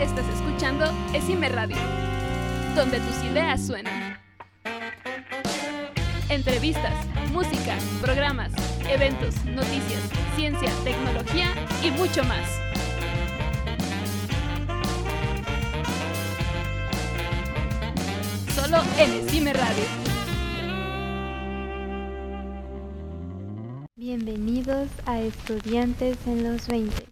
Estás escuchando Esime Radio, donde tus ideas suenan. Entrevistas, música, programas, eventos, noticias, ciencia, tecnología y mucho más. Solo en Esime Radio. Bienvenidos a Estudiantes en los 20.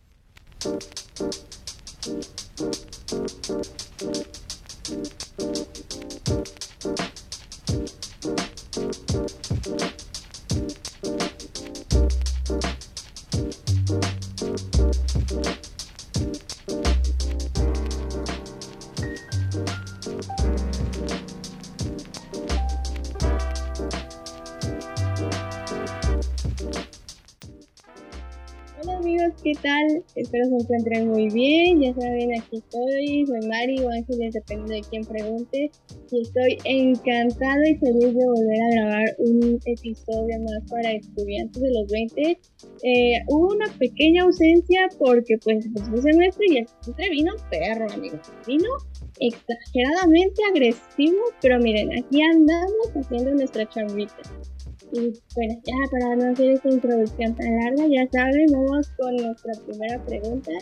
Espero se encuentren muy bien. Ya saben, aquí estoy. Soy Mari o Ángeles, dependiendo de quién pregunte. Y estoy encantada y feliz de volver a grabar un episodio más para estudiantes de los 20. Eh, hubo una pequeña ausencia porque pues fue semestre y el semestre vino perro, amigos. Vino exageradamente agresivo, pero miren, aquí andamos haciendo nuestra chambita. Y bueno, ya para no hacer esta introducción tan larga, ya saben, vamos con nuestra primera pregunta.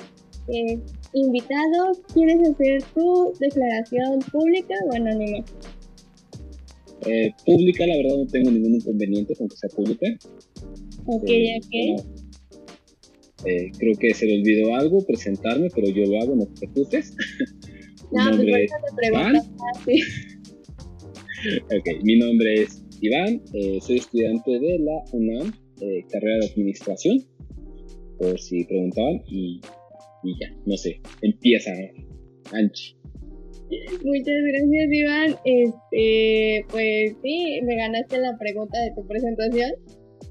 Eh, invitado, ¿quieres hacer tu declaración pública o anónima? Eh, pública, la verdad no tengo ningún inconveniente con que sea pública. Ok, Eh, bueno, eh, creo que se le olvidó algo, presentarme, pero yo lo hago, no te preocupes. No, pues te preguntas fácil. Ok, mi nombre es Iván, eh, soy estudiante de la UNAM, eh, carrera de administración, por si preguntaban, y, ya, no sé, empieza Anchi. Muchas gracias, Iván. Este, pues sí, me ganaste la pregunta de tu presentación,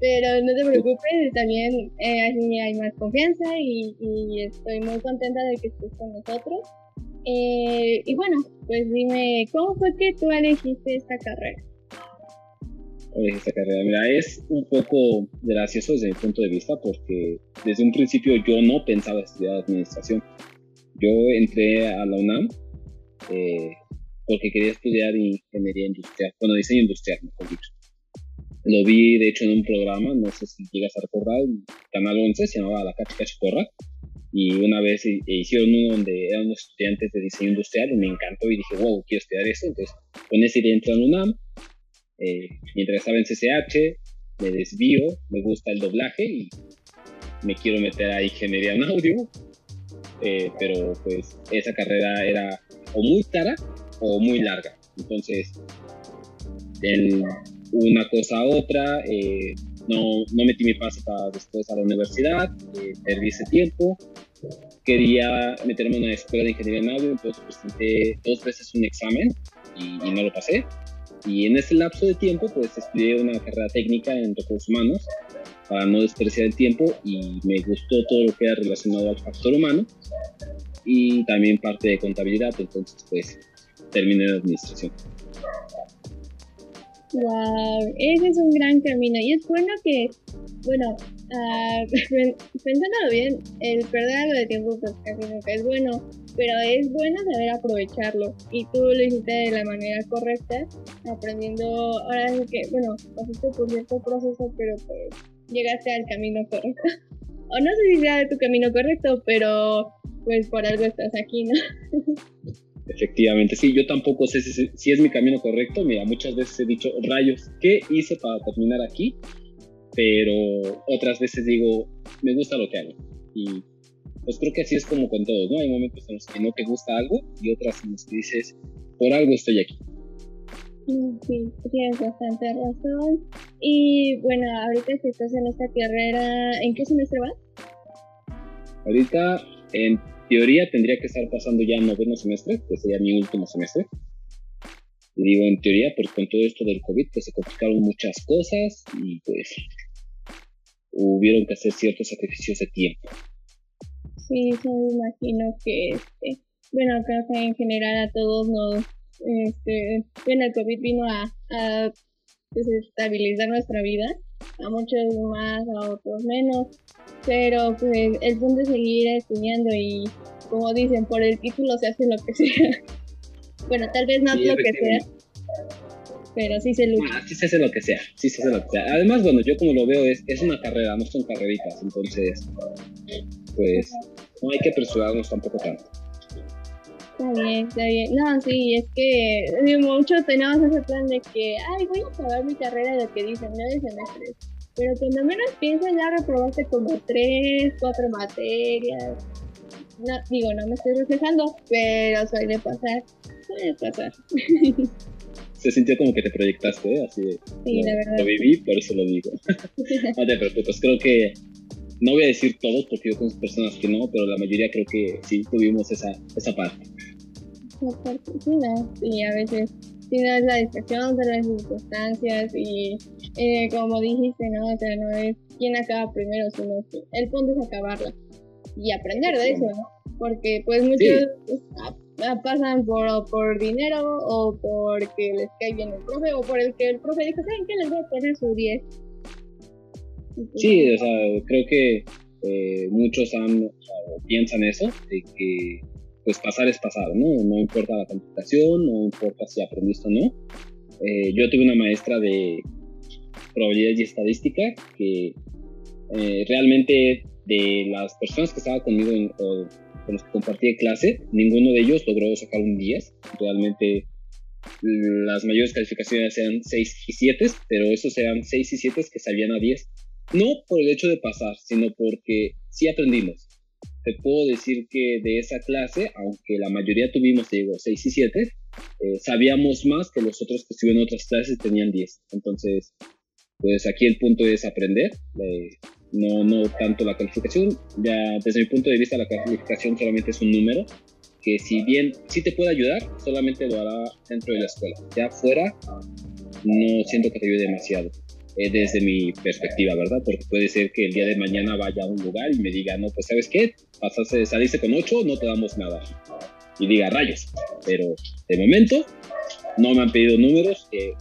pero no te preocupes, también eh, hay más confianza y, y estoy muy contenta de que estés con nosotros. Eh, y bueno, pues dime, ¿cómo fue que tú elegiste esta carrera? En esta carrera. Mira, es un poco gracioso desde mi punto de vista porque desde un principio yo no pensaba estudiar administración. Yo entré a la UNAM eh, porque quería estudiar ingeniería industrial, bueno, diseño industrial, mejor dicho. Lo vi, de hecho, en un programa, no sé si llegas a recordar, Canal 11, se llamaba La Cachi Corra, y una vez hi- hicieron uno donde eran estudiantes de diseño industrial y me encantó y dije, wow, quiero estudiar esto. Entonces, con esa idea entré a la UNAM, eh, mientras estaba en CCH, me desvío, me gusta el doblaje y me quiero meter a ingeniería en audio, eh, pero pues esa carrera era o muy cara o muy larga. Entonces, en una cosa a otra, eh, no, no metí mi pase para después a la universidad, eh, perdí ese tiempo. Quería meterme en una escuela de ingeniería en audio, entonces presenté dos veces un examen y- y no lo pasé. Y en ese lapso de tiempo, pues estudié una carrera técnica en recursos humanos para no desperdiciar el tiempo y me gustó todo lo que era relacionado al factor humano y también parte de contabilidad, entonces pues terminé en administración. Wow, ese es un gran camino y es bueno que, bueno, ah, pensándolo bien, el perder algo de tiempo pues es bueno, pero es bueno saber aprovecharlo y tú lo hiciste de la manera correcta, aprendiendo, ahora sí que, bueno, pasaste por cierto proceso, pero pues llegaste al camino correcto. O no sé si sea tu camino correcto, pero pues por algo estás aquí, ¿no? Efectivamente, sí, yo tampoco sé si, si es mi camino correcto. Mira, muchas veces he dicho, rayos, ¿qué hice para terminar aquí? Pero otras veces digo, me gusta lo que hago. Y pues creo que así es como con todo, ¿no? Hay momentos en los que no te gusta algo y otras en los que dices, por algo estoy aquí. Sí, tienes bastante razón. Y bueno, ahorita que estás en esta carrera, ¿en qué semestre vas? Ahorita, en teoría, tendría que estar pasando ya noveno semestre, que sería mi último semestre. Y digo en teoría, porque con todo esto del COVID, pues se complicaron muchas cosas y pues hubieron que hacer ciertos sacrificios de tiempo. Sí, sí, me imagino que, este, bueno, creo que en general a todos nos, este, bueno, el COVID vino a, a pues, estabilizar nuestra vida, a muchos más, a otros menos, pero pues el punto es seguir estudiando y, como dicen, por el título se hace lo que sea. bueno, tal vez no lo que sea, pero sí se lucha. Ah, sí se hace lo que sea, sí se hace lo que sea. Además, bueno, yo como lo veo es, es una carrera, no son carreritas, entonces, pues, no hay que apresurarnos tampoco tanto. Está bien, está bien. No, sí, es que muchos tenemos ese plan de que, ay, voy a acabar mi carrera, lo que dicen, nueve semestres. Pero cuando menos piensas, ya reprobaste como tres, cuatro materias. No, digo, no me estoy reflejando, pero suele pasar, suele pasar. Se sintió como que te proyectaste, ¿eh? así de, Sí, la verdad. Lo viví, por eso lo digo. no te preocupes, creo que no voy a decir todos porque yo conozco personas que no, pero la mayoría creo que sí tuvimos esa, esa parte. Esa parte, sí, no, sí, a veces sí no es la distracción de las circunstancias y eh, como dijiste, ¿no? O sea, no es quién acaba primero, sino que el punto es acabarla y aprender de eso, ¿no? Porque pues muchos ah, pasan por, por dinero o porque les cae bien el profe o por el que el profe dijo, ¿saben qué? Les voy a poner su 10. Sí, o sea, creo que eh, muchos han, o piensan eso, de que pues pasar es pasar, ¿no? No importa la calificación, no importa si aprendiste o no. Eh, yo tuve una maestra de probabilidad y estadística que eh, realmente de las personas que estaban conmigo en, o con los que compartí clase, ninguno de ellos logró sacar un 10. Realmente las mayores calificaciones eran 6 y 7, pero esos eran 6 y 7 que salían a 10. No por el hecho de pasar, sino porque sí aprendimos. Te puedo decir que de esa clase, aunque la mayoría tuvimos, te digo, 6 y 7, eh, sabíamos más que los otros que estuvieron en otras clases tenían 10. Entonces, pues aquí el punto es aprender, eh, no, no tanto la calificación. Ya desde mi punto de vista la calificación solamente es un número que si bien sí te puede ayudar, solamente lo hará dentro de la escuela. Ya fuera, no siento que te ayude demasiado. Eh, desde mi perspectiva, ¿verdad? Porque puede ser que el día de mañana vaya a un lugar y me diga, no, pues sabes qué, pasaste, saliste con 8, no te damos nada. Y diga rayos. Pero de momento no me han pedido números eh,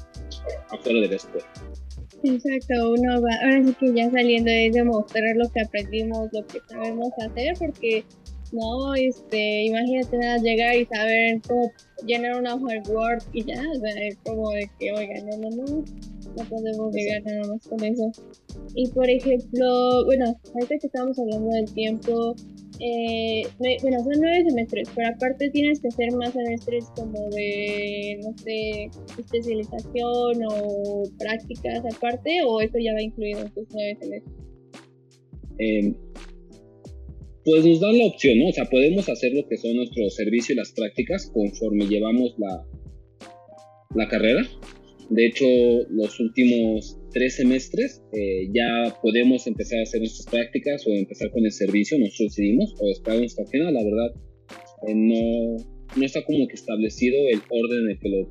afuera de la escuela. Exacto, uno va, ahora sí que ya saliendo es demostrar lo que aprendimos, lo que sabemos hacer, porque no, este, imagínate nada, llegar y saber cómo llenar una hoja Word y ya, o sea, es como de que, oigan, no, no, no, no podemos llegar nada más con eso. Y por ejemplo, bueno, ahorita que estamos hablando del tiempo, eh, bueno, son nueve semestres, pero aparte tienes que hacer más semestres como de, no sé, especialización o prácticas aparte, o eso ya va incluido en tus nueve semestres. Eh, pues nos dan la opción, ¿no? O sea, podemos hacer lo que son nuestro servicio y las prácticas conforme llevamos la, la carrera. De hecho, los últimos tres semestres eh, ya podemos empezar a hacer nuestras prácticas o empezar con el servicio, nosotros decidimos, o esperar hasta final, la verdad, eh, no, no está como que establecido el orden en el que lo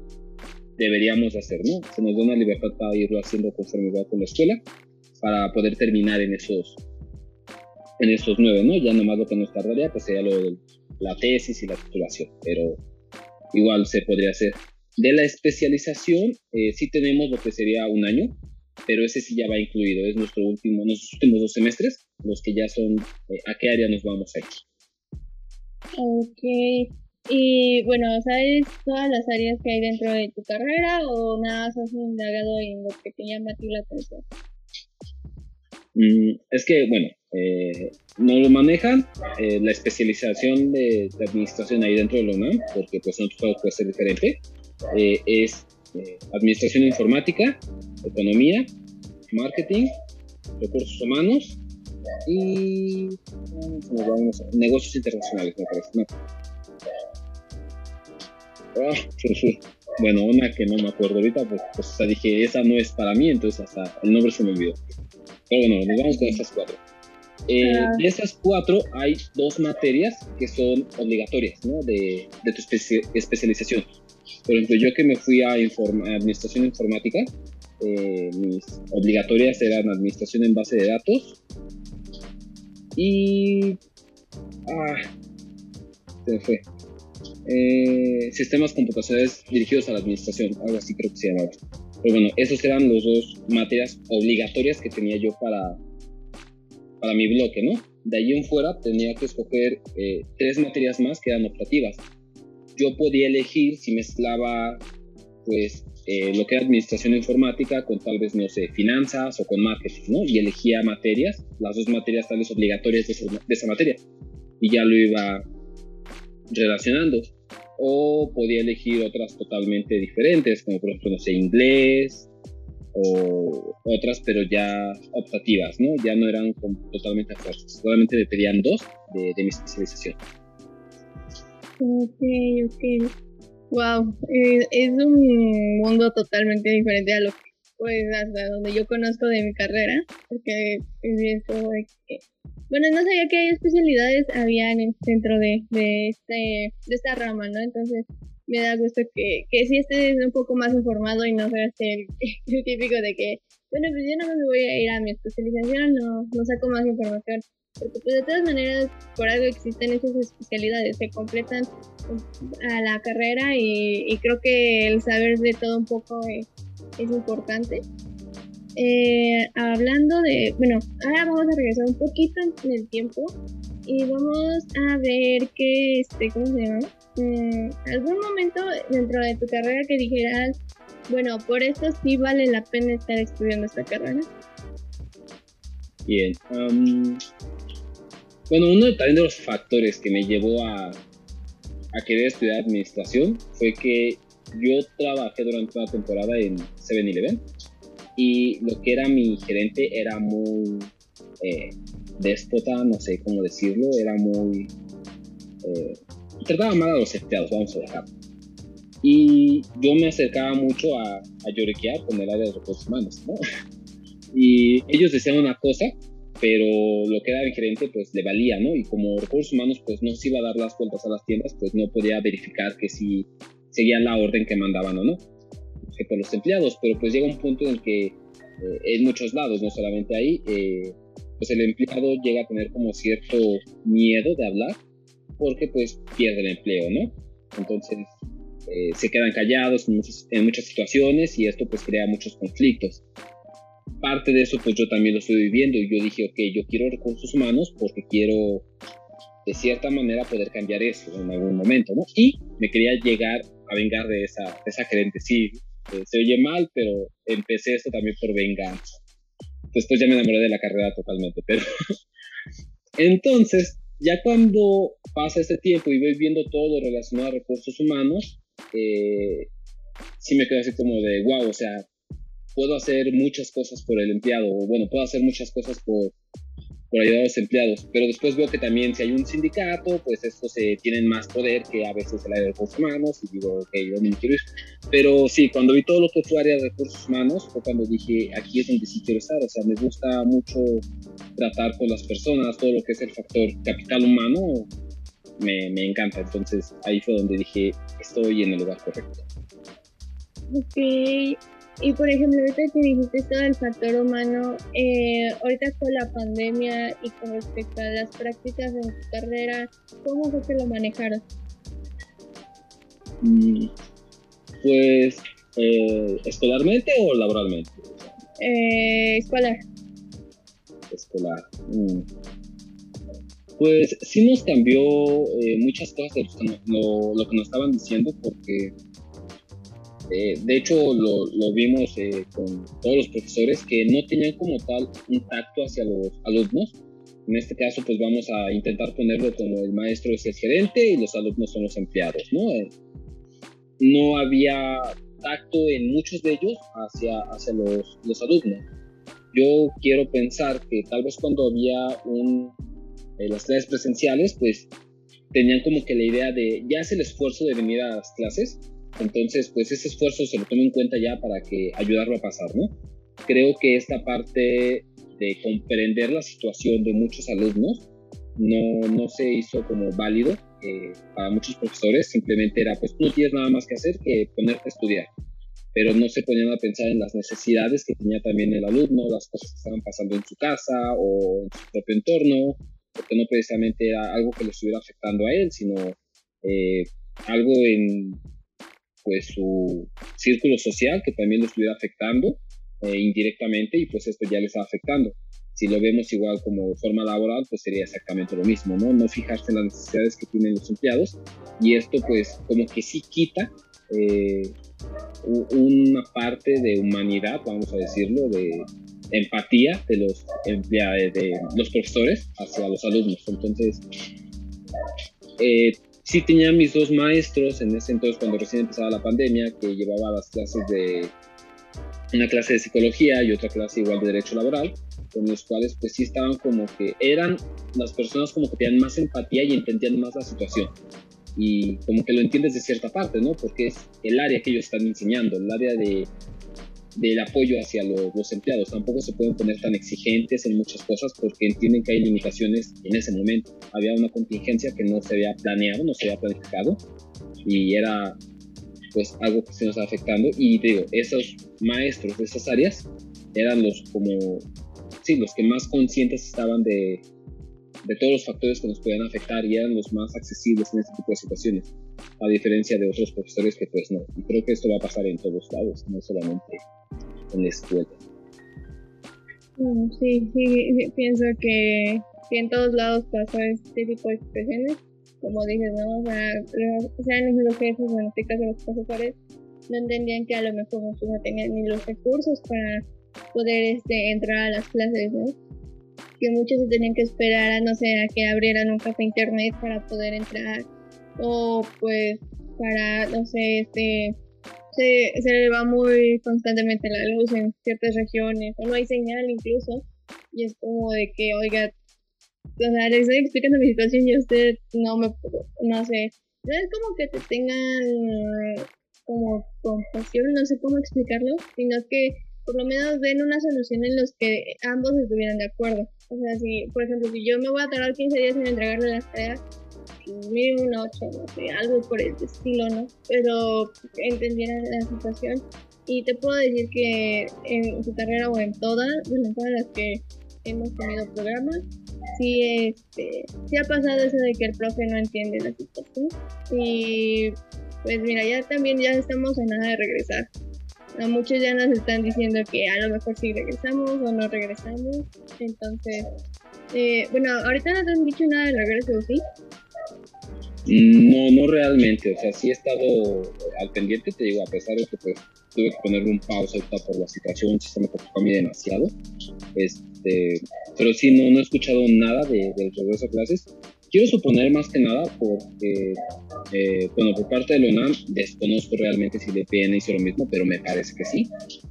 deberíamos hacer, ¿no? Se nos da una libertad para irlo haciendo conforme va con la escuela, para poder terminar en esos, en esos nueve, ¿no? Ya nomás lo que nos tardaría, pues sería lo de la tesis y la titulación, pero igual se podría hacer. De la especialización, eh, sí tenemos lo que sería un año, pero ese sí ya va incluido, es nuestro último, nuestros últimos dos semestres, los que ya son eh, a qué área nos vamos a ir. Ok, y bueno, ¿sabes todas las áreas que hay dentro de tu carrera o nada más has indagado en lo que te llama a ti la atención? Mm, es que, bueno, eh, no lo manejan eh, la especialización de, administración ahí dentro de la UNAM, porque pues en otro puede ser diferente. Eh, es eh, administración informática, economía, marketing, recursos humanos y vamos, negocios internacionales, me parece. No. Ah. Bueno, una que no me acuerdo ahorita, pues, pues o sea, dije, esa no es para mí, entonces hasta el nombre se me olvidó. Pero bueno, nos vamos con estas cuatro. Eh, Ah. De esas cuatro hay dos materias que son obligatorias ¿no? de, de tu especi- especialización. Por ejemplo, yo que me fui a, inform- administración informática, eh, mis obligatorias eran administración en base de datos y... Ah, se me fue. Eh, sistemas computacionales dirigidos a la administración, algo así creo que se llamaba. Pero bueno, esos eran los dos materias obligatorias que tenía yo para, para mi bloque, ¿no? de ahí en fuera tenía que escoger eh, tres materias más que eran optativas. Yo podía elegir si mezclaba pues eh, lo que era administración informática con tal vez, no sé, finanzas o con marketing, ¿no? Y elegía materias, las dos materias tal vez obligatorias de esa, materia, y ya lo iba relacionando. O podía elegir otras totalmente diferentes, como por ejemplo, no sé, inglés, o otras, pero ya optativas, ¿no? Ya no eran totalmente fuerzas, solamente me pedían dos de, de mi especialización. Ok, ok. Wow, es un mundo totalmente diferente a lo que, pues, hasta donde yo conozco de mi carrera, porque es que, bueno, no sabía que hay especialidades habían dentro de, de, este, de esta rama, ¿no? Entonces, me da gusto que, que sí estés un poco más informado y no seas el, el típico de que, bueno, pues yo no me voy a ir a mi especialización, no, no saco más información. Porque pues de todas maneras, por algo existen esas especialidades, se completan a la carrera y, creo que el saber de todo un poco es, importante. Eh, hablando de, bueno, ahora vamos a regresar un poquito en el tiempo y vamos a ver que, este, ¿cómo se llama? Mm, algún momento dentro de tu carrera que dijeras, bueno, por esto sí vale la pena estar estudiando esta carrera. Bien, bueno, uno también de los factores que me llevó a, a querer estudiar administración fue que yo trabajé durante una temporada en 7-Eleven y lo que era mi gerente era muy eh, déspota, no sé cómo decirlo, era muy... Eh, trataba mal a los empleados, vamos a dejar. Y yo me acercaba mucho a, a lloriquear con el área de recursos humanos, ¿no? Y ellos decían una cosa pero lo que era el gerente pues le valía, ¿no? Y como recursos humanos pues no se iba a dar las vueltas a las tiendas, pues no podía verificar que si seguían la orden que mandaban o no, que por los empleados, pero pues llega un punto en que eh, en muchos lados, no solamente ahí, eh, pues el empleado llega a tener como cierto miedo de hablar porque pues pierde el empleo, ¿no? Entonces eh, se quedan callados en muchas, en muchas situaciones y esto pues crea muchos conflictos parte de eso pues yo también lo estoy viviendo y yo dije, ok, yo quiero recursos humanos porque quiero de cierta manera poder cambiar eso en algún momento, ¿no? Y me quería llegar a vengar de esa, esa gerente, sí, eh, se oye mal, pero empecé esto también por venganza. Después ya me enamoré de la carrera totalmente, pero... Entonces, ya cuando pasa este tiempo y voy viendo todo relacionado a recursos humanos, eh, sí me quedo así como de, wow, o sea, puedo hacer muchas cosas por el empleado, o bueno, puedo hacer muchas cosas por, por ayudar a los empleados, pero después veo que también si hay un sindicato, pues estos se tienen más poder que a veces el área de recursos humanos, y digo, ok, yo me quiero ir. Pero sí, cuando vi todo lo que fue área de recursos humanos, fue cuando dije, aquí es donde sí quiero estar, o sea, me gusta mucho tratar con las personas, todo lo que es el factor capital humano, me, me encanta, entonces ahí fue donde dije, estoy en el lugar correcto. Ok, y por ejemplo, ahorita que dijiste todo el factor humano, eh, ahorita con la pandemia y con respecto a las prácticas en tu carrera, ¿cómo fue que lo manejaron? Mm, pues, eh, ¿escolarmente o laboralmente? Eh, escolar. Escolar. Mm. Pues sí nos cambió eh, muchas cosas de lo, lo que nos estaban diciendo porque eh, de hecho, lo, vimos eh, con todos los profesores que no tenían como tal un tacto hacia los alumnos. En este caso, pues vamos a intentar ponerlo como el maestro es el gerente y los alumnos son los empleados, ¿no? Eh, había tacto en muchos de ellos hacia, hacia los, los alumnos. Yo quiero pensar que tal vez cuando había un, las clases presenciales, pues tenían como que la idea de ya hace el esfuerzo de venir a las clases, entonces, pues ese esfuerzo se lo tome en cuenta ya para que ayudarlo a pasar, ¿no? Creo que esta parte de comprender la situación de muchos alumnos no, no se hizo como válido eh, para muchos profesores, simplemente era, pues tú no tienes nada más que hacer que ponerte a estudiar, pero no se ponían a pensar en las necesidades que tenía también el alumno, las cosas que estaban pasando en su casa o en su propio entorno, porque no precisamente era algo que le estuviera afectando a él, sino eh, algo en, pues su círculo social que también lo estuviera afectando eh, indirectamente y pues esto ya le está afectando. si lo vemos igual como forma laboral, pues sería exactamente lo mismo, ¿no? No fijarse en las necesidades que tienen los empleados y esto pues como que sí quita eh, una parte de humanidad, vamos a decirlo, de empatía de los, de los profesores hacia los alumnos. Entonces, eh, sí tenía mis dos maestros en ese entonces cuando recién empezaba la pandemia, que llevaba las clases de una clase de psicología y otra clase igual de derecho laboral, con los cuales pues sí estaban como que eran las personas como que tenían más empatía y entendían más la situación. Y como que lo entiendes de cierta parte, ¿no? Porque es el área que ellos están enseñando, el área de, del apoyo hacia los empleados. Tampoco se pueden poner tan exigentes en muchas cosas porque entienden que hay limitaciones en ese momento. Había una contingencia que no se había planeado, no se había planificado y era pues algo que se nos está afectando y digo, esos maestros de esas áreas eran los como, sí, los que más conscientes estaban de, de todos los factores que nos podían afectar y eran los más accesibles en este tipo de situaciones, a diferencia de otros profesores que pues no. Y creo que esto va a pasar en todos lados, no solamente en la escuela. Mm, sí, sí, pienso que, que en todos lados pasa este tipo de expresiones como dices, ¿no? O sea, sean los jefes, en este caso los profesores, no entendían que a lo mejor no tenían ni los recursos para poder este, entrar a las clases, ¿no? Que muchos se tenían que esperar a, no sé, a que abrieran un café internet para poder entrar, o pues para, no sé, este, se, se va muy constantemente la luz en ciertas regiones, o no hay señal incluso, y es como de que, oiga, o sea, le estoy explicando mi situación y usted no me, no sé, no es como que te tengan como compasión, no sé cómo explicarlo, sino que por lo menos den una solución en los que ambos estuvieran de acuerdo. O sea, si, por ejemplo, si yo me voy a tardar 15 días en entregarle las tareas, mínimo una 8, no sé, algo por el estilo, ¿no? Pero entendieran la situación. Y te puedo decir que en tu carrera o en todas, en todas las que hemos tenido programas, sí, este, sí ha pasado eso de que el profe no entiende la situación. Y pues mira, ya también ya estamos a nada de regresar. A muchos ya nos están diciendo que a lo mejor sí regresamos o no regresamos. Entonces, eh, bueno, ahorita no te han dicho nada del regreso, ¿sí? No, no realmente. O sea, sí he estado al pendiente, te digo, a pesar de que pues, tuve que ponerle un pausa por la situación, se me preocupó a mí demasiado. Este, pero sí, no, no he escuchado nada de, del regreso a clases. Quiero suponer más que nada porque, eh, bueno, por parte de la UNAM desconozco realmente si le hizo lo mismo, pero me parece que sí.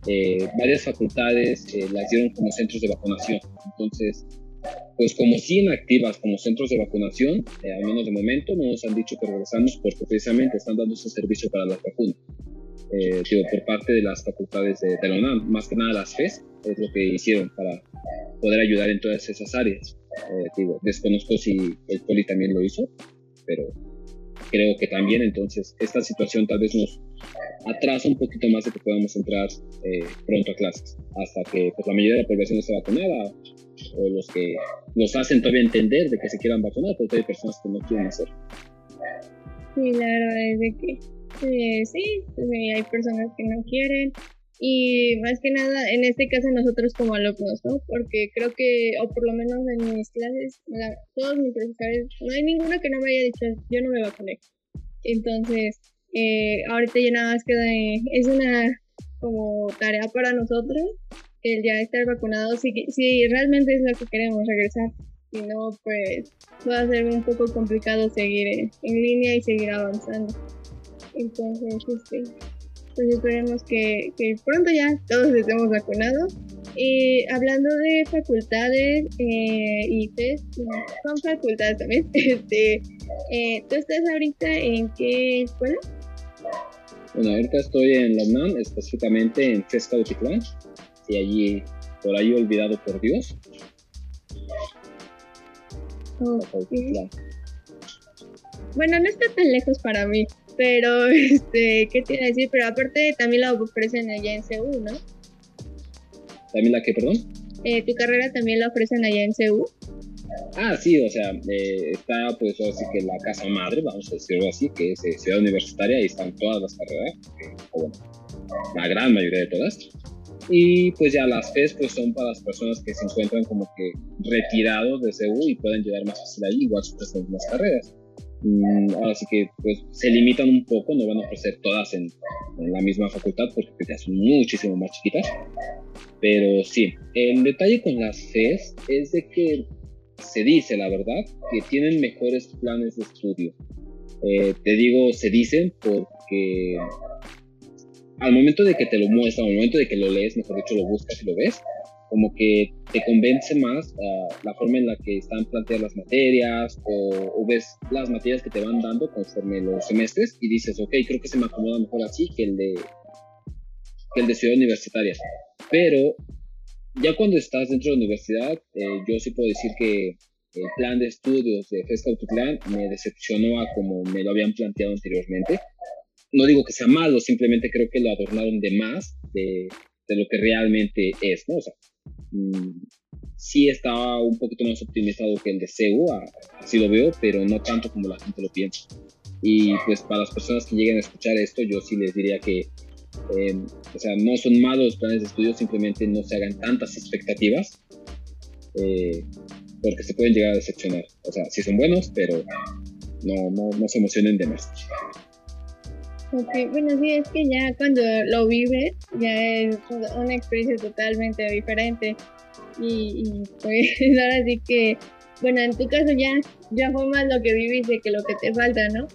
Eh, varias facultades eh, las dieron como centros de vacunación. Entonces, pues como siguen activas como centros de vacunación, al menos de momento no nos han dicho que regresamos porque precisamente están dando ese servicio para las vacunas. digo, por parte de las facultades de, de, la UNAM, más que nada las FES, es lo que hicieron para poder ayudar en todas esas áreas. Eh, digo, desconozco si el Poli también lo hizo, pero creo que también entonces esta situación tal vez nos atrasa un poquito más de que podamos entrar eh, pronto a clases, hasta que pues, la mayoría de la población esté vacunada o los que nos hacen todavía entender de que se quieran vacunar, porque hay personas que no quieren hacer. Sí, la verdad es de que eh, sí, hay personas que no quieren, y más que nada, en este caso nosotros como alumnos, ¿no? Porque creo que, o por lo menos en mis clases, todos mis profesores, no hay ninguno que no me haya dicho, yo no me vacuné. Entonces, eh, ahorita ya nada más queda, es una como tarea para nosotros el ya estar vacunado, si, si realmente es lo que queremos, regresar. Si no, pues va a ser un poco complicado seguir en, línea y seguir avanzando. Entonces, este, pues esperemos que, que pronto ya todos estemos vacunados. Y hablando de facultades eh, y test, son facultades también. Este, eh, ¿Tú estás ahorita en qué escuela? Bueno, ahorita estoy en la UNAM, específicamente en Fresca Utitlán, y allí, por ahí olvidado por Dios. Bueno, no está tan lejos para mí. Pero, este, ¿qué iba a decir? Pero aparte también la ofrecen allá en CEU, ¿no? ¿También la qué, perdón? Eh, ¿Tu carrera también la ofrecen allá en CEU? Ah, sí, o sea, eh, está pues así que la casa madre, vamos a decirlo así, que es eh, Ciudad Universitaria y están todas las carreras, o bueno, la gran mayoría de todas. Y pues ya las FES pues son para las personas que se encuentran como que retirados de CEU y pueden llegar más fácil ahí, igual su las carreras. Mm, así que pues se limitan un poco, no van a ofrecer todas en, la misma facultad porque pues, ya son muchísimo más chiquitas. Pero sí, el detalle con las FES es de que se dice, la verdad, que tienen mejores planes de estudio. Eh, te digo, se dicen porque al momento de que te lo muestran, al momento de que lo lees, mejor dicho, lo buscas y lo ves, como que te convence más uh, la forma en la que están planteadas las materias o, ves las materias que te van dando conforme los semestres y dices, ok, creo que se me acomoda mejor así que el de, que el de ciudad universitaria. Pero ya cuando estás dentro de la universidad, eh, yo sí puedo decir que el plan de estudios de FESCA Autoclan me decepcionó a como me lo habían planteado anteriormente. No digo que sea malo, simplemente creo que lo adornaron de más de, de lo que realmente es, ¿no? O sea, mmm, sí estaba un poquito más optimizado que el de CEU, así lo veo, pero no tanto como la gente lo piensa. Y pues para las personas que lleguen a escuchar esto, yo sí les diría que eh, o sea, no son malos los planes de estudio, simplemente no se hagan tantas expectativas, eh, porque se pueden llegar a decepcionar. O sea, sí son buenos, pero no, no, no se emocionen de más. Ok, bueno, sí, es que ya cuando lo vives, ya es una experiencia totalmente diferente. Y, y pues ahora sí que, bueno, en tu caso ya, ya fue más lo que viviste que lo que te falta, ¿no?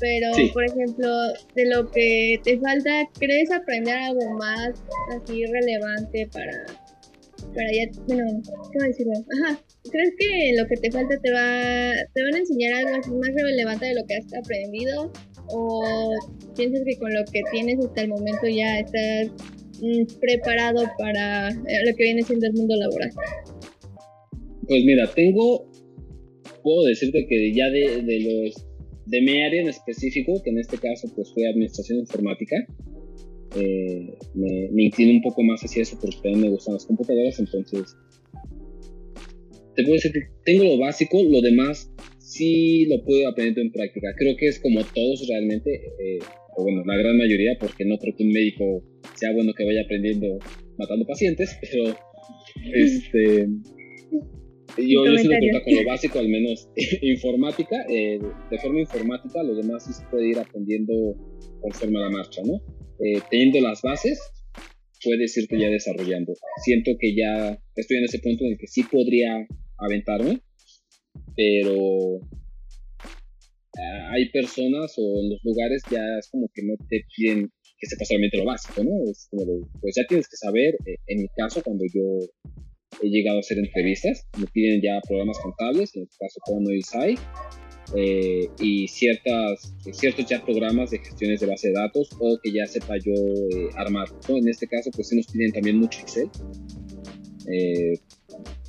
Pero, por ejemplo, de lo que te falta, ¿crees aprender algo más así relevante para, para ya, bueno, ¿cómo decirlo? Ajá, ¿crees que lo que te falta te va, te van a enseñar algo así más relevante de lo que has aprendido? ¿O piensas que con lo que tienes hasta el momento ya estás mm, preparado para eh, lo que viene siendo el mundo laboral? Pues mira, tengo, puedo decirte que ya de, de los de mi área en específico, que en este caso pues fue administración informática, eh, me, me, inclino un poco más hacia eso porque también me gustan las computadoras, entonces te puedo decir que tengo lo básico, lo demás sí lo puedo aprender en práctica. Creo que es como todos realmente, eh, o bueno, la gran mayoría, porque no creo que un médico sea bueno que vaya aprendiendo matando pacientes, pero este yo, yo sí lo con lo básico, al menos informática. Eh, de forma informática, lo demás sí se puede ir aprendiendo conforme a la marcha, ¿no? Eh, teniendo las bases, puedes irte ya desarrollando. Siento que ya estoy en ese punto en el que sí podría aventarme, pero ah, hay personas o en los lugares ya es como que no te piden que sepas solamente lo básico, ¿no? Es como de, pues ya tienes que saber, eh, en mi caso, cuando yo he llegado a hacer entrevistas, me piden ya programas contables, en este caso como ISAI, eh, y ciertas, ciertos ya programas de gestiones de base de datos o que ya sepa yo eh, armar. En este caso, pues sí nos piden también mucho Excel eh,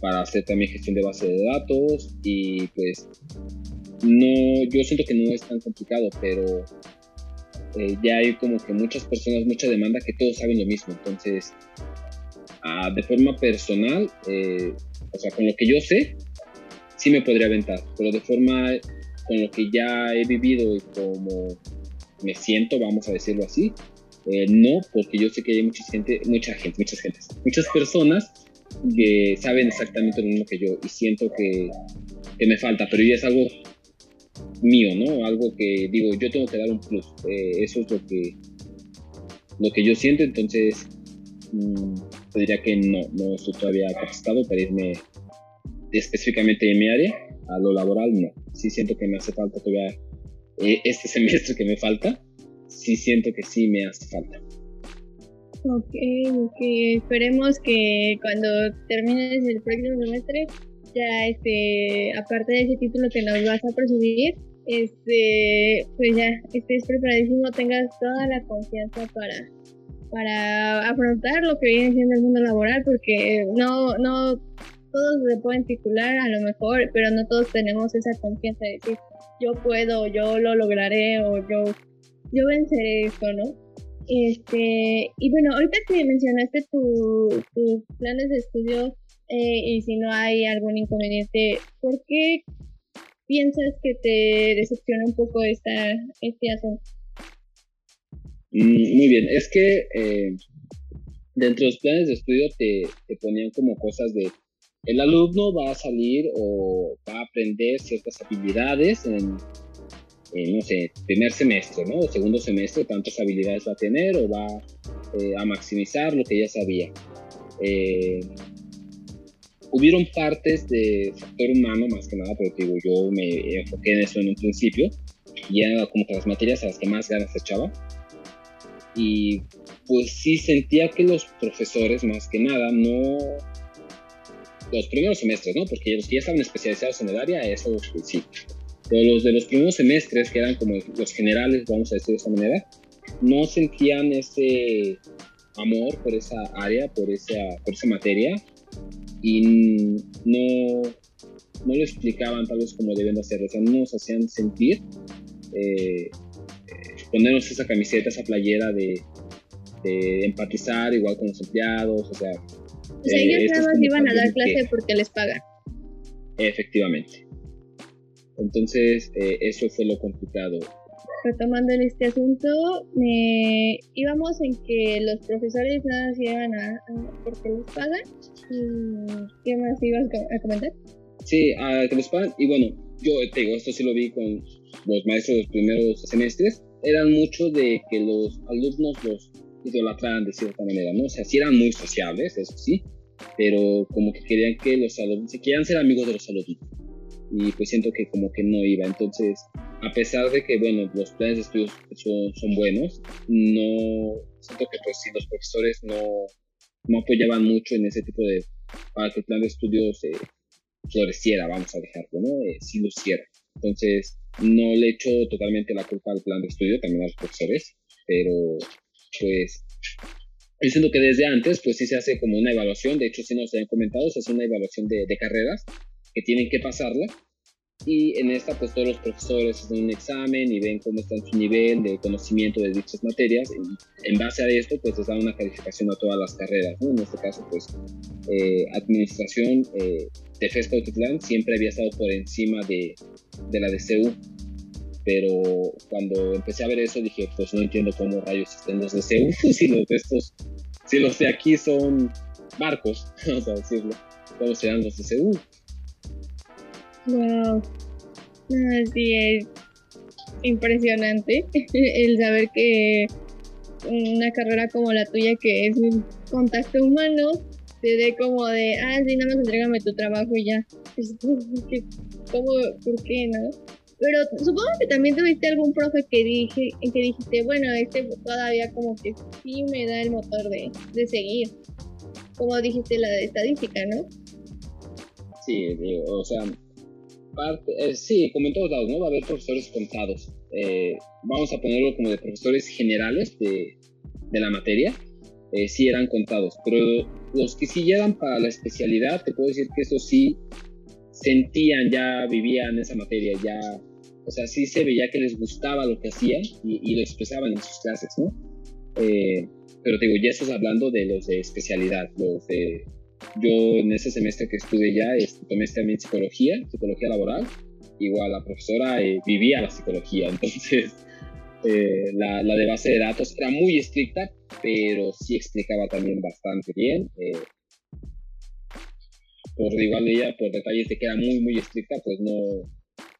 para hacer también gestión de base de datos y pues no, yo siento que no es tan complicado, pero eh, ya hay como que muchas personas, mucha demanda que todos saben lo mismo, entonces de forma personal, eh, o sea, con lo que yo sé, sí me podría aventar, pero de forma con lo que ya he vivido y como me siento, vamos a decirlo así, eh, no, porque yo sé que hay mucha gente, mucha gente, muchas gentes, muchas personas saben exactamente lo mismo que yo y siento que, me falta, pero ya es algo mío, ¿no? Algo que digo, yo tengo que dar un plus. Eh, eso es lo que, lo que yo siento, entonces mm, te diría que no, no estoy todavía capacitado para irme específicamente en mi área. A lo laboral, no. Sí siento que me hace falta todavía eh, este semestre que me falta. Sí siento que sí me hace falta. Ok, ok. Esperemos que cuando termines el próximo semestre, ya este, aparte de ese título que nos vas a percibir, este, pues ya estés preparadísimo, tengas toda la confianza para para afrontar lo que viene siendo el mundo laboral, porque no, no todos se pueden titular a lo mejor, pero no todos tenemos esa confianza de decir, yo puedo, yo lo lograré o yo, yo venceré esto, ¿no? Este, y bueno, ahorita que mencionaste tus planes de estudio eh, y si no hay algún inconveniente, ¿por qué piensas que te decepciona un poco esta, este asunto? Mm, muy bien, es que eh, dentro de los planes de estudio te, te ponían como cosas de el alumno va a salir o va a aprender ciertas habilidades en, no sé, primer semestre, ¿no? Segundo semestre, tantas habilidades va a tener o va eh, a maximizar lo que ya sabía. Eh, hubieron partes de factor humano más que nada, pero digo, yo me enfoqué en eso en un principio y era como que las materias a las que más ganas echaba. Y pues sí sentía que los profesores más que nada no los primeros semestres, ¿no? Porque los que ya estaban especializados en el área, eso sí. Pero los de los primeros semestres, que eran como los generales, vamos a decir de esa manera, no sentían ese amor por esa área, por esa, por esa materia, y no, no lo explicaban tal vez como deben hacerlo, o sea, no nos hacían sentir, eh, ponernos esa camiseta, esa playera de, de empatizar igual con los empleados, o sea, o sea, ellos eh, nada más iban a dar clase porque les pagan. Efectivamente. Entonces, eh, eso fue lo complicado. Retomando en este asunto, íbamos en que los profesores nada iban a, porque les pagan. ¿Qué más ibas a comentar? Sí, a que les pagan. Y bueno, yo te digo, esto sí lo vi con los maestros de los primeros semestres. Eran muchos de que los alumnos los idolatraban de cierta manera, ¿no? O sea, sí eran muy sociables, eso sí, pero como que querían que los alumnos, se querían ser amigos de los alumnos. Y pues siento que como que no iba. Entonces, a pesar de que, bueno, los planes de estudios son, son buenos, no, siento que pues si los profesores no, no apoyaban mucho en ese tipo de, para que el plan de estudios eh, floreciera, vamos a dejarlo, ¿no? Eh, si luciera. Entonces, no le echo totalmente la culpa al plan de estudio, también a los profesores, pero pues diciendo que desde antes pues sí se hace como una evaluación, de hecho sí nos habían comentado, se hace una evaluación de, carreras que tienen que pasarla. Y en esta pues todos los profesores hacen un examen y ven cómo está su nivel de conocimiento de dichas materias. Y en base a esto pues les dan una calificación a todas las carreras, en este caso pues eh, administración eh, de FESCA siempre había estado por encima de, de la de CEU pero cuando empecé a ver eso dije, pues no entiendo cómo rayos estén los de Seúl si los de estos, si los de aquí son barcos, vamos a decirlo, ¿cómo serán los de Seúl? Wow, así es impresionante el saber que una carrera como la tuya que es un contacto humano te dé como de, ah, sí, nada más entrégame tu trabajo y ya. ¿Cómo? ¿Por qué, no? Pero supongo que también tuviste algún profe que dije, que dijiste, bueno, este todavía como que sí me da el motor de, de seguir. Como dijiste la de estadística, ¿no? Sí, o sea, parte, eh, sí, como en todos lados, ¿no? Va a haber profesores contados. Eh, vamos a ponerlo como de profesores generales de, de la materia. Eh, sí eran contados, pero los que sí llegan para la especialidad, te puedo decir que eso sí sentían, ya vivían esa materia, ya o sea, sí se veía que les gustaba lo que hacían y, lo expresaban en sus clases, ¿no? Eh, pero te digo, ya estás hablando de los de especialidad, los de... Yo en ese semestre que estuve ya, este, tomé también psicología, psicología laboral. Igual la profesora eh, vivía la psicología, entonces eh, la, la, de base de datos era muy estricta, pero sí explicaba también bastante bien. por igual ella, por detalles de que era muy, muy estricta, pues no,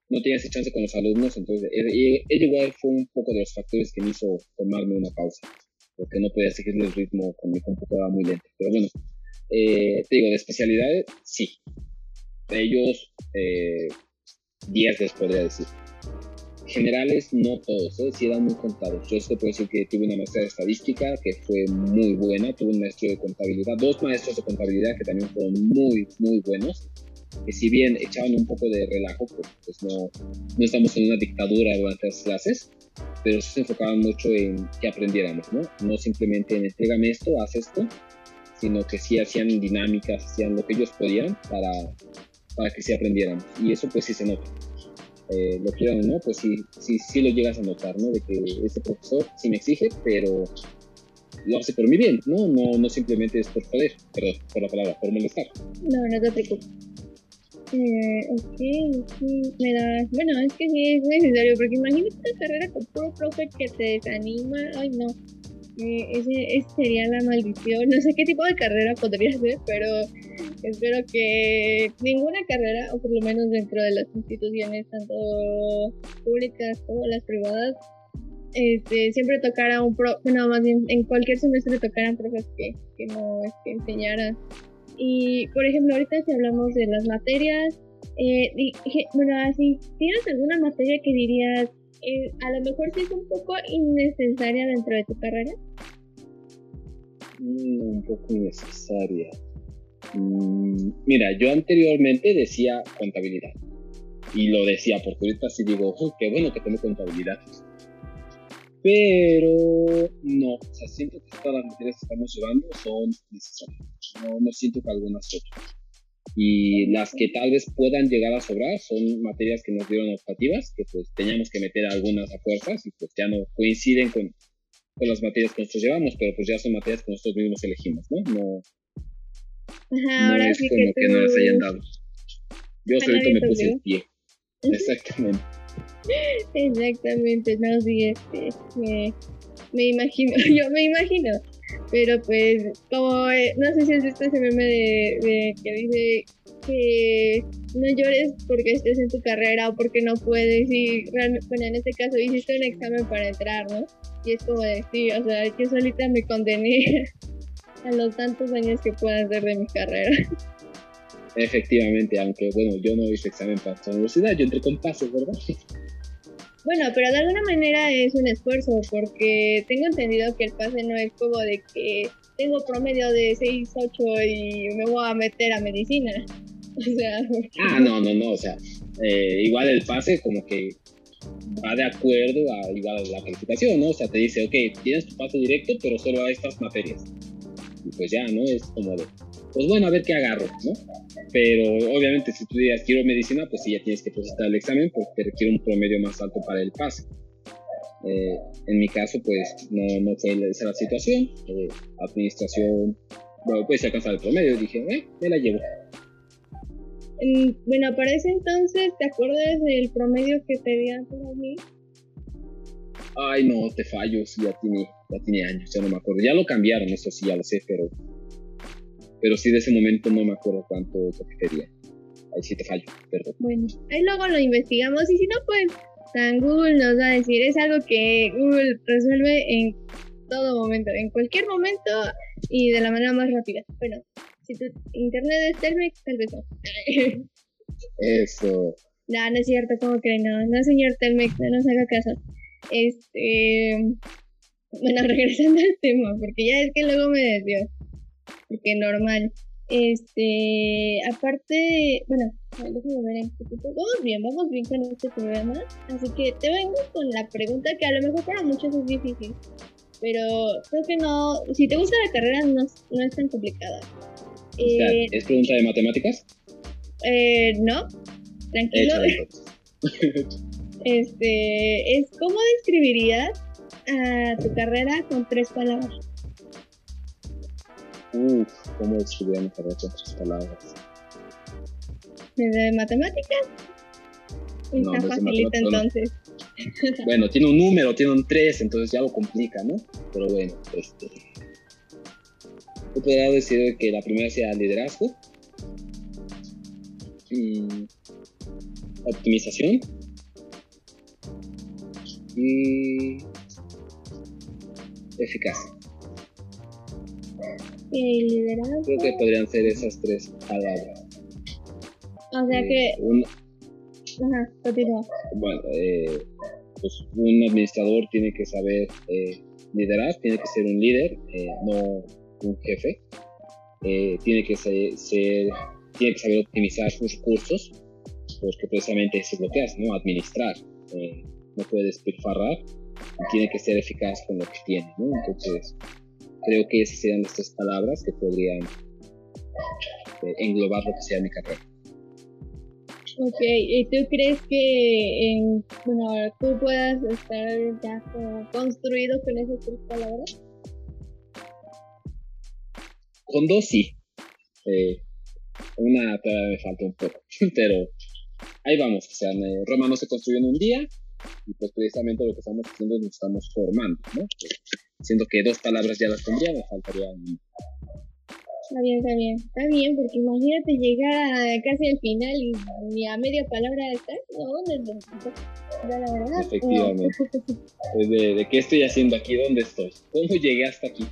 no tenía ese chance con los alumnos, entonces ella igual fue un poco de los factores que me hizo tomarme una pausa, porque no podía seguir el ritmo con mi computadora muy lento. Pero bueno, eh, te digo, de especialidades, sí. De ellos, 10 eh, les podría decir. Generales, no todos, ¿eh? sí eran muy contados. Yo te puedo decir que tuve una maestra de estadística que fue muy buena, tuve un maestro de contabilidad, dos maestros de contabilidad que también fueron muy, muy buenos que si bien echaban un poco de relajo, pues, pues no, no estamos en una dictadura durante las clases, pero se enfocaban mucho en que aprendiéramos, ¿no? No simplemente en entrégame esto, haz esto, sino que sí hacían dinámicas, hacían lo que ellos podían para, para que sí aprendiéramos. Y eso pues sí se nota. Eh, lo quieran o no, pues sí, sí, sí lo llegas a notar, ¿no? De que ese profesor sí me exige, pero lo hace por mi bien, ¿no? No, no simplemente es por poder, perdón, por la palabra, por molestar. No, no te preocupes. Eh, ok, sí, me da. Bueno, es que sí es necesario, porque imagínate una carrera con puro profe que te desanima. Ay, no. Ese, ese sería la maldición. No sé qué tipo de carrera podría ser, pero espero que ninguna carrera, o por lo menos dentro de las instituciones, tanto públicas como las privadas, este, siempre tocara un pro, bueno, más bien en cualquier semestre tocaran profes que, que no que enseñaran. Y por ejemplo, ahorita si hablamos de las materias, eh, bueno, así, ¿tienes alguna materia que dirías, eh, a lo mejor sí es un poco innecesaria dentro de tu carrera? Mm, un poco innecesaria. Mm, mira, yo anteriormente decía contabilidad. Y lo decía porque ahorita sí digo, oh, qué bueno que tengo contabilidad. Pero no, o sea, siento que todas las materias que estamos llevando son necesarias. No, no siento que algunas otras. Y las que tal vez puedan llegar a sobrar son materias que nos dieron optativas, que pues teníamos que meter algunas a fuerzas y pues ya no coinciden con, con las materias que nosotros llevamos, pero pues ya son materias que nosotros mismos elegimos, ¿no? No, Ajá, ahora es sí como que, que, no las tú- hayan dado. Yo solito me puse ¿no? el pie. Exactamente. Exactamente, no, sí, este, me, me imagino, yo me imagino, pero pues, como, eh, no sé si has visto ese meme de, que dice que no llores porque estés en tu carrera o porque no puedes y, bueno, en este caso hiciste un examen para entrar, ¿no? Y es como de, sí, o sea, yo solita me condené a los tantos años que pueda hacer de mi carrera. Efectivamente, aunque bueno, yo no hice examen para esta universidad, yo entré con pases, ¿verdad? Bueno, pero de alguna manera es un esfuerzo, porque tengo entendido que el pase no es como de que tengo promedio de 6, 8 y me voy a meter a medicina. O sea, Ah, no, no, no, o sea, eh, igual el pase como que va de acuerdo a igual a la calificación, ¿no? O sea, te dice, ok, tienes tu pase directo, pero solo a estas materias. Y pues ya, ¿no? Es como de, pues bueno, a ver qué agarro, ¿no? Pero obviamente si tú digas quiero medicina, pues sí, ya tienes que presentar el examen porque requiere un promedio más alto para el pase. Eh, en mi caso, pues no, no fue esa la situación. Eh, administración, bueno, pues alcanzar el promedio. Dije, eh, me la llevo. mm, bueno, para ese entonces, ¿te acuerdas del promedio que pedían por mí? Ay, no, te fallo, sí, ya tiene, ya tiene años, ya no me acuerdo. Ya lo cambiaron, eso sí, ya lo sé, pero, pero sí de ese momento no me acuerdo cuánto pedía. Ahí sí te fallo, perdón. Bueno, ahí luego lo investigamos y si no, pues San Google nos va a decir, es algo que Google resuelve en todo momento, en cualquier momento y de la manera más rápida. Bueno, si tu internet es Telmex, tal vez no. Eso. no, no es cierto, ¿cómo creen? No, no, señor Telmex, no nos haga caso. Este. Bueno, regresando al tema, porque ya es que luego me desvió. Porque normal. Este. Aparte. Bueno, déjame ver en Vamos bien, vamos bien con este programa. Así que te vengo con la pregunta que a lo mejor para muchos es difícil. Pero creo que no. Si te gusta la carrera, no, es- no es tan complicada. Eh, ¿Es pregunta de matemáticas? eh, no, tranquilo. Entonces. Este, es ¿cómo describirías a tu carrera con tres palabras? Uf, ¿cómo describiría mi carrera con tres palabras? ¿De matemáticas? No, Está de facilita no. entonces. Bueno, tiene un número, tiene un 3, entonces ya lo complica, ¿no? Pero bueno, este. Yo podría decir que la primera sea liderazgo. Y optimización. Y eficacia. Y liderazgo. Creo que podrían ser esas tres palabras. O sea que, un- ajá, continúa. bueno, eh, pues un administrador tiene que saber eh, liderar, tiene que ser un líder, eh, no un jefe. Tiene que ser, ser- tiene que saber optimizar sus recursos, porque precisamente eso es lo que hace, ¿no? Administrar. No puede despilfarrar tiene que ser eficaz con lo que tiene, ¿no? Entonces, creo que esas serían las tres palabras que podrían eh, englobar lo que sea mi carrera. Ok, ¿y tú crees que en, bueno, tú puedas estar ya como construido con esas tres palabras? Con dos sí. Eh, una todavía me falta un poco, pero ahí vamos. O sea, Roma no se construyó en un día y pues precisamente lo que estamos haciendo es nos estamos formando, ¿no? siendo que dos palabras ya las tendría, me faltaría Está bien, está bien. Está bien, porque imagínate llegar casi al final y ni a media palabra estar. No, no, no, la verdad. Efectivamente. Pues de, ¿De qué estoy haciendo aquí? ¿Dónde estoy? ¿Cómo llegué hasta aquí?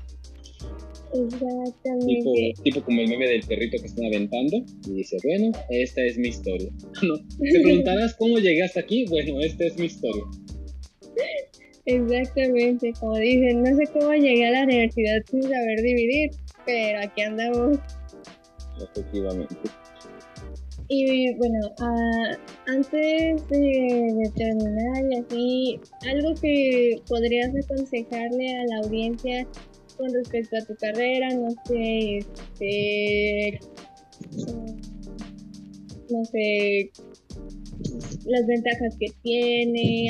Exactamente. Tipo, tipo, como el meme del perrito que están aventando y dice, bueno, esta es mi historia. no, te preguntarás cómo llegué hasta aquí, bueno, esta es mi historia. Exactamente, como dicen, no sé cómo llegué a la universidad sin saber dividir, pero aquí andamos. Efectivamente. Y bueno, uh, antes de, de, terminar y así, algo que podrías aconsejarle a la audiencia con respecto a tu carrera, no sé, este, no sé, las ventajas que tiene,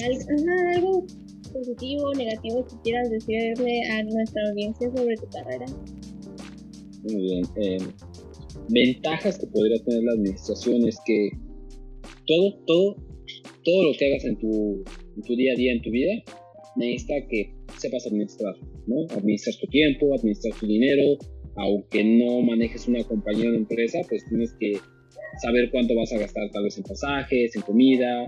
algo, positivo, negativo que quieras decirle a nuestra audiencia sobre tu carrera. Muy bien. Eh, ventajas que podría tener la administración es que todo, todo, todo lo que hagas en tu día a día, en tu vida, necesita que sepas administrar, ¿no? Administrar tu tiempo, administrar tu dinero, aunque no manejes una compañía o una empresa, pues tienes que saber cuánto vas a gastar tal vez en pasajes, en comida,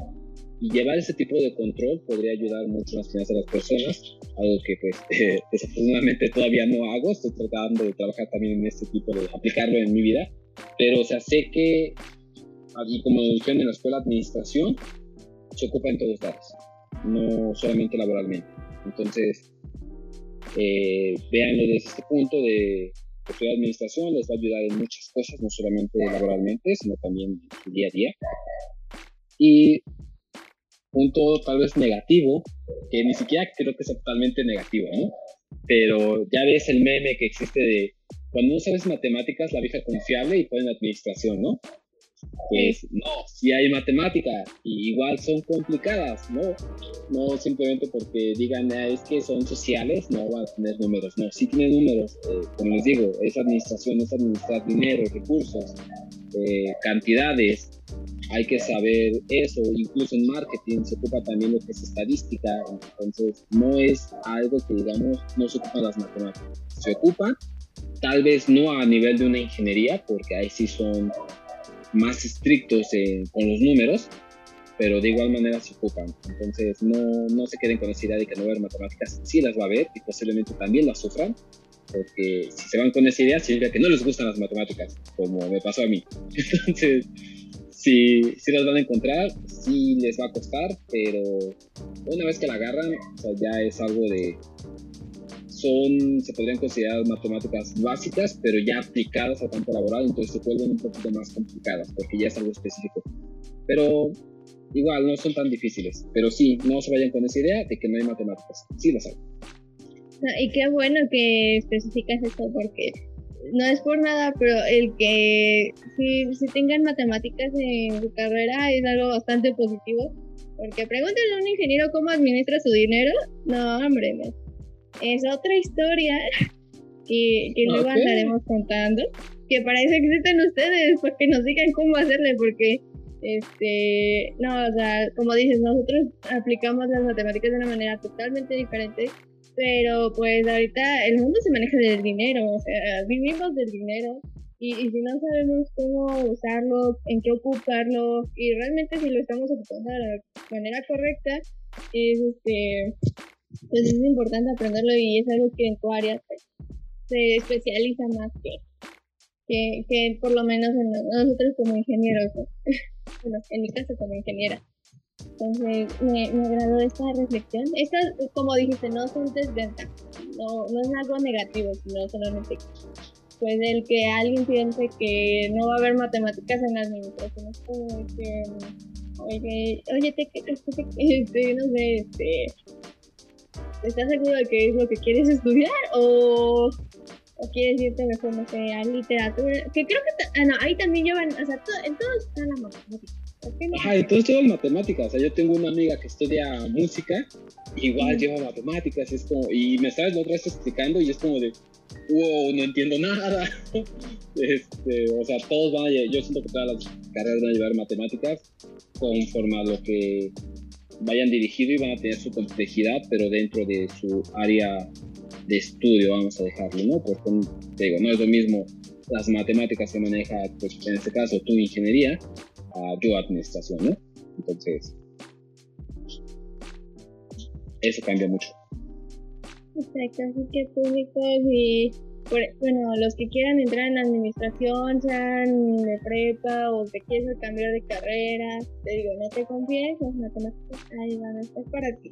y llevar ese tipo de control podría ayudar mucho en las finanzas de las personas, algo que pues eh, desafortunadamente todavía no hago, estoy tratando de trabajar también en este tipo de aplicarlo en mi vida, pero o sea, sé que, aquí como dijeron en la escuela de administración, se ocupa en todos lados, no solamente laboralmente. Entonces, eh, véanlo desde este punto de estudiar administración, les va a ayudar en muchas cosas, no solamente laboralmente, sino también en su día a día. Y punto tal vez negativo, que ni siquiera creo que sea totalmente negativo, ¿no? Pero ya ves el meme que existe de cuando no sabes matemáticas, la vieja confiable y ponen administración, ¿no? Pues no, si hay matemática, y igual son complicadas, ¿no? No simplemente porque digan, ah, es que son sociales, no van a tener números, no, sí tienen números, eh, como les digo, es administración, es administrar dinero, recursos, eh, cantidades, hay que saber eso, incluso en marketing se ocupa también lo que es estadística, entonces no es algo que digamos no se ocupan las matemáticas, se ocupan, tal vez no a nivel de una ingeniería, porque ahí sí son más estrictos con los números, pero de igual manera se ocupan. Entonces no, no se queden con esa idea de que no va a haber matemáticas, sí las va a haber y posiblemente también las sufran, porque si se van con esa idea significa que no les gustan las matemáticas, como me pasó a mí. Entonces sí, sí las van a encontrar, sí les va a costar, pero una vez que la agarran, o sea, ya es algo de... Son, se podrían considerar matemáticas básicas, pero ya aplicadas a campo laboral, entonces se vuelven un poquito más complicadas, porque ya es algo específico. Pero igual, no son tan difíciles. Pero sí, no se vayan con esa idea de que no hay matemáticas. Sí las hay. y qué bueno que especificas esto, porque no es por nada, pero el que si, si tengan matemáticas en su carrera es algo bastante positivo. Porque pregúntenle a un ingeniero cómo administra su dinero. No, hombre, es otra historia que, que luego andaremos contando. Que para eso existen ustedes, porque nos digan cómo hacerle, porque este, no, o sea, como dices, nosotros aplicamos las matemáticas de una manera totalmente diferente pero pues ahorita el mundo se maneja del dinero, o sea, vivimos del dinero y, si no sabemos cómo usarlo, en qué ocuparlo y realmente si lo estamos ocupando de la manera correcta, es este, pues es importante aprenderlo y es algo que en tu área se, especializa más que, que, por lo menos en nosotros como ingenieros, bueno, en mi caso como ingeniera. Entonces me, me agradó esta reflexión. Estas, como dijiste, no son desventajas, no, no es algo negativo, sino solamente pues el que alguien piense que no va a haber matemáticas en administración es como que oye, oye, te, te, este, no sé, este, ¿estás seguro de que es lo que quieres estudiar o, o quieres irte mejor, no sé, a literatura? Que creo que, ah, no, ahí también llevan, o sea, en todo está la matemática. Ajá, entonces lleva matemáticas. O sea, yo tengo una amiga que estudia música, igual lleva matemáticas, es como, y me sabes la otra vez explicando y es como de, wow, no entiendo nada. este, o sea, todos van a yo siento que todas las carreras van a llevar matemáticas conforme a lo que vayan dirigido y van a tener su complejidad, pero dentro de su área de estudio, vamos a dejarlo, ¿no? Porque, te digo, no es lo mismo las matemáticas que maneja, pues en este caso, tu ingeniería, a yo administración, ¿no? Entonces, eso cambia mucho. Exacto, así que públicos y bueno, los que quieran entrar en administración, sean de prepa o que quieres cambiar de carrera, te digo, no te confíes, las matemáticas ahí van a estar para ti.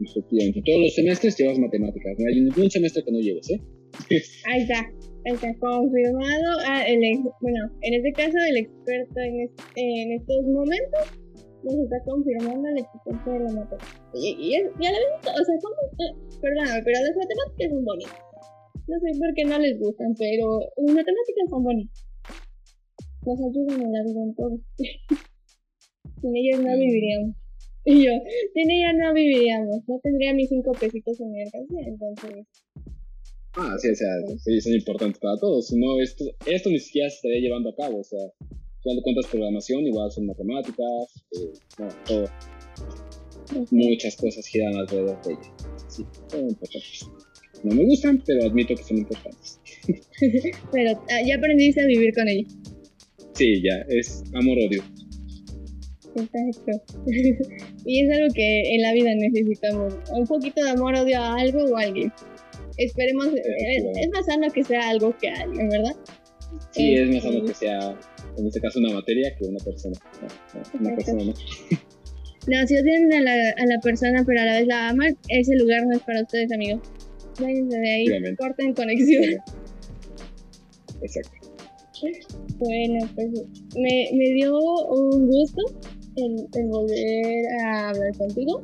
Efectivamente, todos los semestres llevas matemáticas, no hay ningún semestre que no lleves, ¿eh? ahí está, ahí está confirmado. Ah, el, bueno, en este caso, el experto en, en estos momentos nos está confirmando la existencia de la matemática. Y, y, y a la vez, o sea, ¿cómo? Eh, perdóname, pero las matemáticas son bonitas. No sé por qué no les gustan, pero las matemáticas son bonitas. Nos ayudan en la vida en todo. sin ellas no viviríamos. Y yo, sin ellas no viviríamos. No tendría mis cinco pesitos en mi alcance, entonces. Ah, sí, o sea, sí, son importantes para todos. Si no, esto, esto ni siquiera se estaría llevando a cabo. O sea, final de cuentas, programación igual son matemáticas, eh, no, todo. Muchas cosas giran alrededor de ella. Sí, son importantes. No me gustan, pero admito que son importantes. pero ah, ya aprendiste a vivir con ella. Sí, ya, es amor-odio. Exacto. y es algo que en la vida necesitamos. Un poquito de amor-odio a algo o a alguien. Esperemos, es, es, más sano que sea algo que alguien, ¿verdad? Sí, es más sano que sea, en este caso, una materia que una persona. una persona no. No, si odian a la, a la persona pero a la vez la aman, ese lugar no es para ustedes, amigos. Váyanse de ahí, corten conexión. Exacto. Bueno, pues me, me dio un gusto el, el, volver a hablar contigo.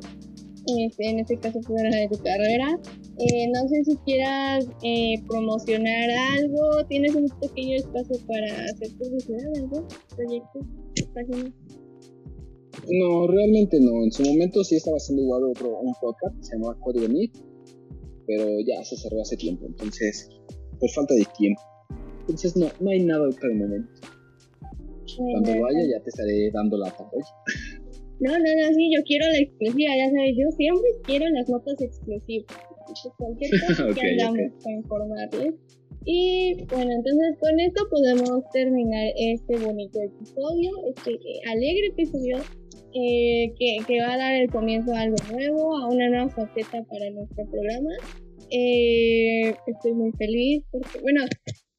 Este, en este caso, fue de tu carrera. Eh, no sé si quieras eh, promocionar algo. ¿Tienes un pequeño espacio para hacer publicidad, algo? ¿Proyectos? ¿Páginas? No, realmente no. En su momento sí estaba haciendo igual otro un podcast se llamaba Código Meet pero ya se cerró hace tiempo, entonces, por falta de tiempo. Entonces no, no hay nada ahorita de momento. Cuando vaya ya te estaré dando la pantalla. No, no, no, sí, yo quiero la exclusiva, ya sabes, yo siempre quiero las notas exclusivas. Cualquier cosa que hagamos para informarles. Y bueno, entonces con esto podemos terminar este bonito episodio, este alegre episodio eh, que, va a dar el comienzo a algo nuevo, a una nueva faceta para nuestro programa. Eh, estoy muy feliz porque, bueno,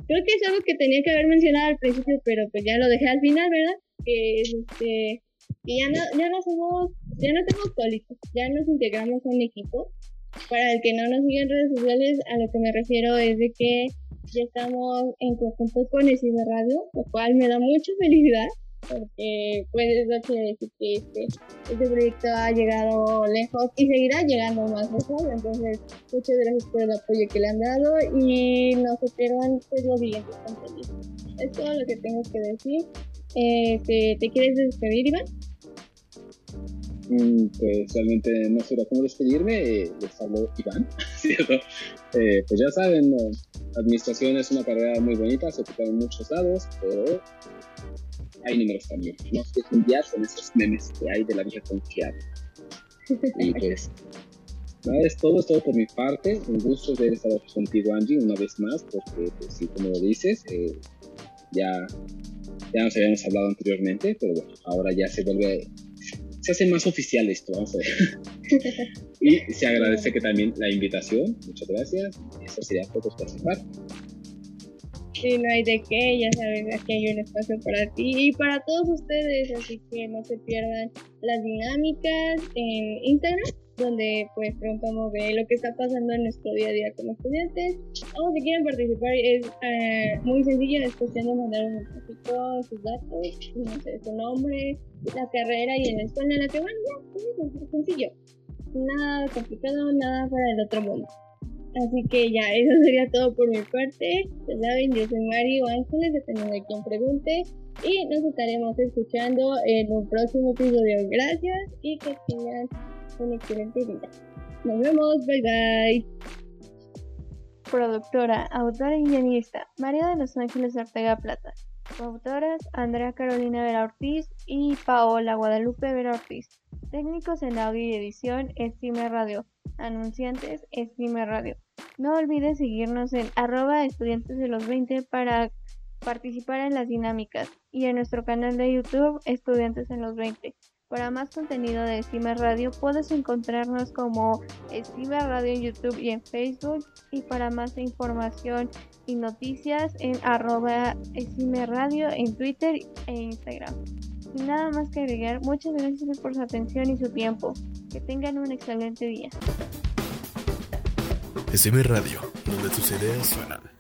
creo que es algo que tenía que haber mencionado al principio, pero pues ya lo dejé al final, ¿verdad? Que este, que ya no, ya no somos, ya no tenemos solitos, ya nos integramos a un equipo. Para el que no nos siga en redes sociales, a lo que me refiero es de que ya estamos en conjunto con de Radio, lo cual me da mucha felicidad porque pues eso quiere decir que este, este proyecto ha llegado lejos y seguirá llegando más lejos, entonces muchas gracias por el apoyo que le han dado y no se pierdan pues, los siguientes contenidos. Es todo lo que tengo que decir. Eh, ¿te, ¿te, quieres despedir, Iván? Mm, pues realmente no sé cómo despedirme, eh, les hablo Iván, ¿cierto? Eh, pues ya saben, administración es una carrera muy bonita, se ocupa en muchos lados, pero hay números también. No sé enviar con esos memes que hay de la vieja confiable. Y pues, nada, es todo, es todo por mi parte. Un gusto haber estado contigo, Angie, una vez más, porque, pues, sí, como lo dices, eh, ya, ya nos habíamos hablado anteriormente, pero bueno, ahora ya se vuelve, se hace más oficial esto, vamos a ver. y se agradece que también la invitación, muchas gracias. Eso sería todo por parte. Sí, no hay de qué, ya saben, aquí hay un espacio para ti y para todos ustedes, así que no se pierdan las dinámicas en Instagram, donde pues preguntamos de lo que está pasando en nuestro día a día como estudiantes. O si quieren participar es eh, muy sencillo, es cuestión de mandar un mensajito, sus datos, no sé, su nombre, la carrera y en la escuela en la que van, ya, es sencillo. Nada complicado, nada para el otro mundo. Así que ya, eso sería todo por mi parte. Ya saben, yo soy Mario Ángeles, dependiendo de quien pregunte. Y nos estaremos escuchando en un próximo episodio. Gracias y que tengan un excelente día. Nos vemos, bye bye. Productora, autora y guionista, María de los Ángeles Ortega Plata. Coautoras, Andrea Carolina Vera Ortiz y Paola Guadalupe Vera Ortiz. Técnicos en audio y edición, Estime Radio. Anunciantes Estime Radio. No olvides seguirnos en arroba estudiantes de los 20 para participar en las dinámicas y en nuestro canal de YouTube Estudiantes en los 20. Para más contenido de Estime Radio puedes encontrarnos como Estime Radio en YouTube y en Facebook y para más información y noticias en arroba Estime Radio en Twitter e Instagram. Sin nada más que agregar, muchas gracias por su atención y su tiempo. Que tengan un excelente día. Estime Radio, donde tus ideas suenan.